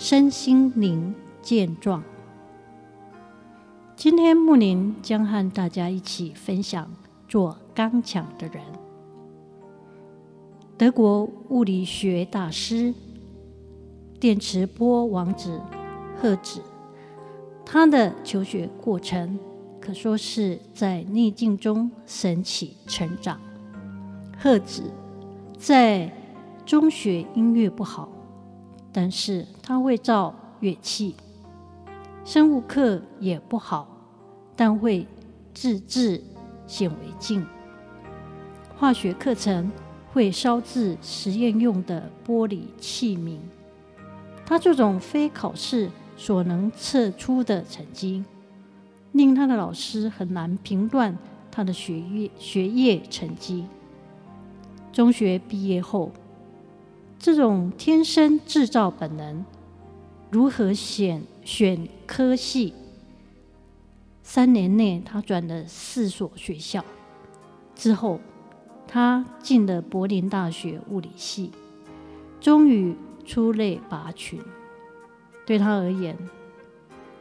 身心灵健壮。今天木宁将和大家一起分享做刚强的人。德国物理学大师、电磁波王子赫兹，他的求学过程可说是在逆境中神奇成长。赫兹在中学音乐不好，但是他会造乐器；生物课也不好，但会自制显微镜；化学课程。会烧制实验用的玻璃器皿。他这种非考试所能测出的成绩，令他的老师很难评断他的学业学业成绩。中学毕业后，这种天生制造本能，如何选选科系？三年内，他转了四所学校，之后。他进了柏林大学物理系，终于出类拔群。对他而言，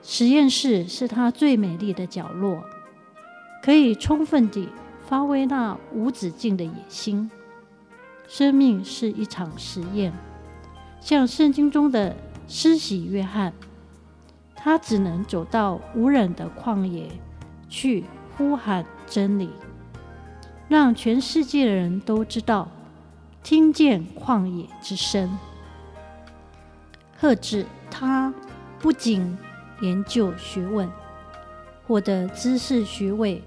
实验室是他最美丽的角落，可以充分地发挥那无止境的野心。生命是一场实验，像圣经中的施洗约翰，他只能走到无人的旷野去呼喊真理。让全世界的人都知道，听见旷野之声。赫兹他不仅研究学问，获得知识学位，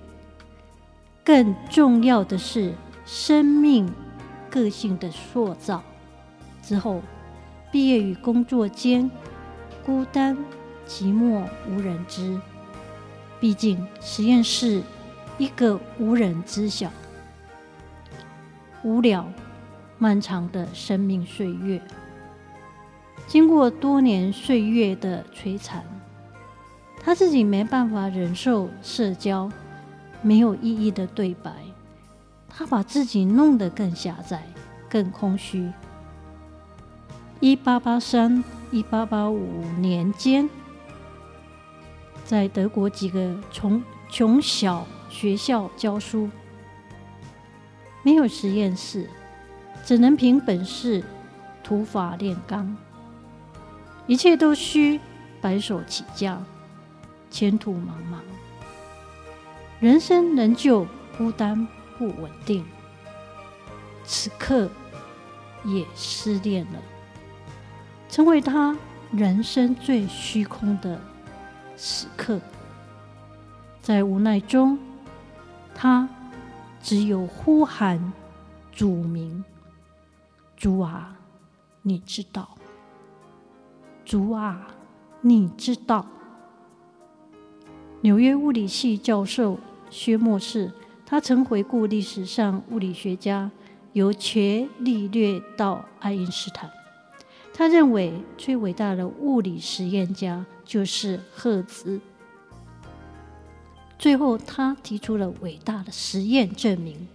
更重要的是生命个性的塑造。之后毕业与工作间，孤单寂寞无人知。毕竟实验室一个无人知晓。无聊、漫长的生命岁月，经过多年岁月的摧残，他自己没办法忍受社交没有意义的对白，他把自己弄得更狭窄、更空虚。一八八三、一八八五年间，在德国几个穷穷小学校教书。没有实验室，只能凭本事土法炼钢，一切都需白手起家，前途茫茫。人生仍旧孤单不稳定，此刻也失恋了，成为他人生最虚空的时刻。在无奈中，他。只有呼喊主名，主啊，你知道，主啊，你知道。纽约物理系教授薛默士，他曾回顾历史上物理学家，由伽利略到爱因斯坦，他认为最伟大的物理实验家就是赫兹。最后，他提出了伟大的实验，证明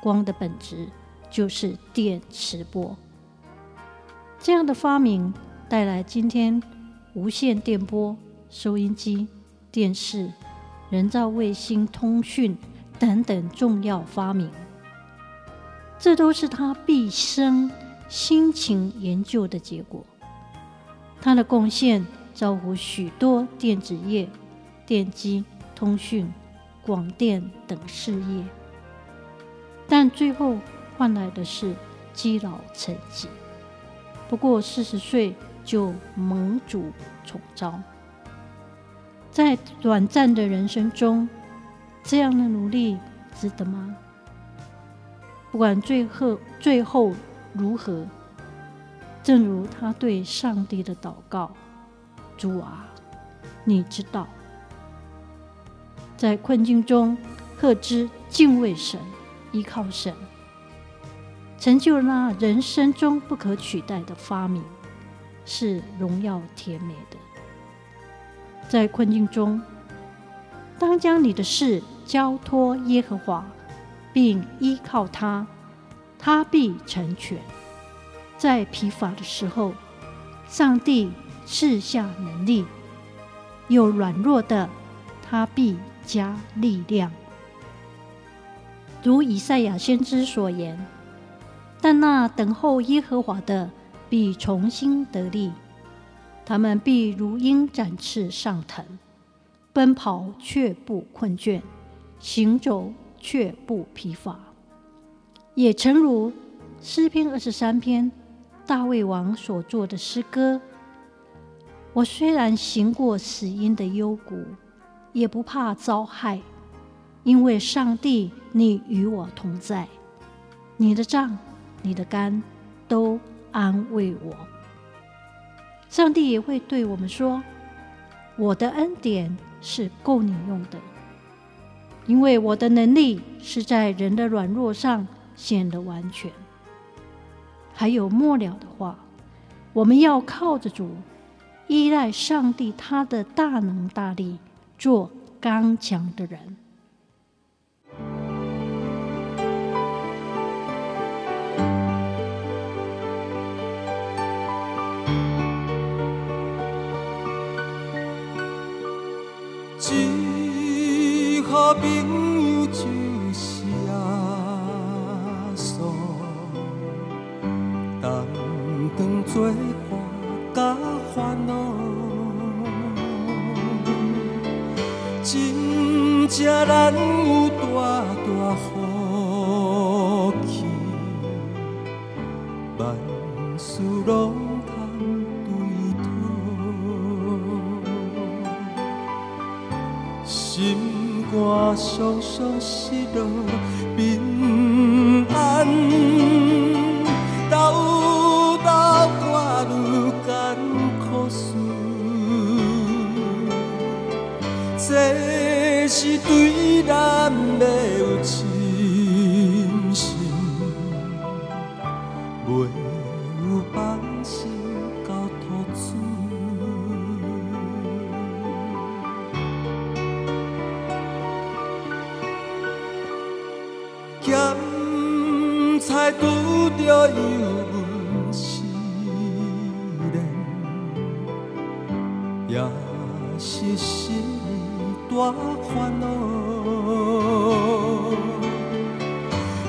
光的本质就是电磁波。这样的发明带来今天无线电波、收音机、电视、人造卫星通讯等等重要发明。这都是他毕生辛勤研究的结果。他的贡献造福许多电子业、电机。通讯、广电等事业，但最后换来的是积劳成疾。不过四十岁就蒙主重招，在短暂的人生中，这样的努力值得吗？不管最后最后如何，正如他对上帝的祷告：“主啊，你知道。”在困境中，赫兹敬畏神，依靠神，成就了那人生中不可取代的发明，是荣耀甜美的。在困境中，当将你的事交托耶和华，并依靠他，他必成全。在疲乏的时候，上帝赐下能力；有软弱的，他必加力量。如以赛亚先知所言：“但那等候耶和华的，必重新得力，他们必如鹰展翅上腾，奔跑却不困倦，行走却不疲乏。”也诚如诗篇二十三篇。大卫王所作的诗歌，我虽然行过死荫的幽谷，也不怕遭害，因为上帝，你与我同在，你的杖、你的竿都安慰我。上帝也会对我们说：“我的恩典是够你用的，因为我的能力是在人的软弱上显得完全。”还有末了的话，我们要靠着主，依赖上帝，他的大能大力，做刚强的人。做伴甲烦恼，真正难有大大福气，万事拢通对讨，心肝常常失落平安。对咱的有信心，没有放心交托主。咸菜拄着油温时冷，也是心。大烦恼，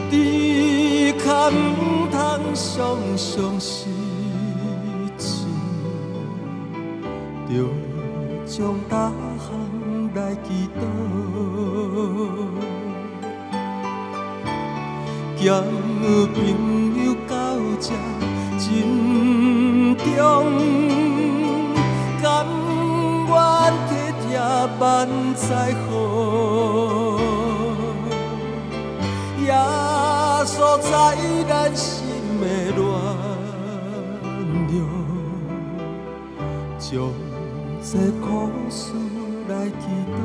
只可唔通常常失志，着将大项来祈祷，交朋友到这真重，甘愿。万载好，耶稣在咱心的暖流，将这苦事来祈祷。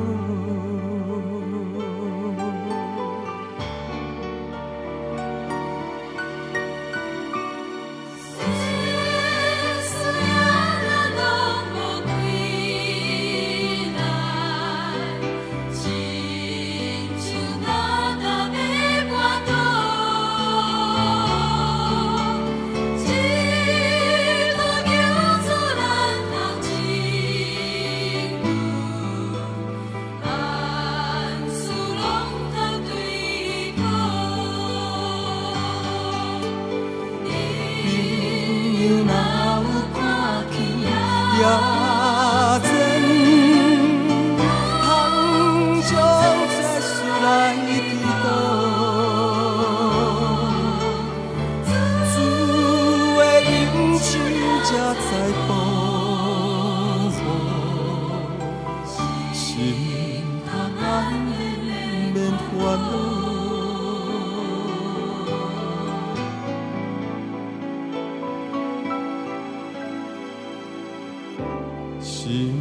心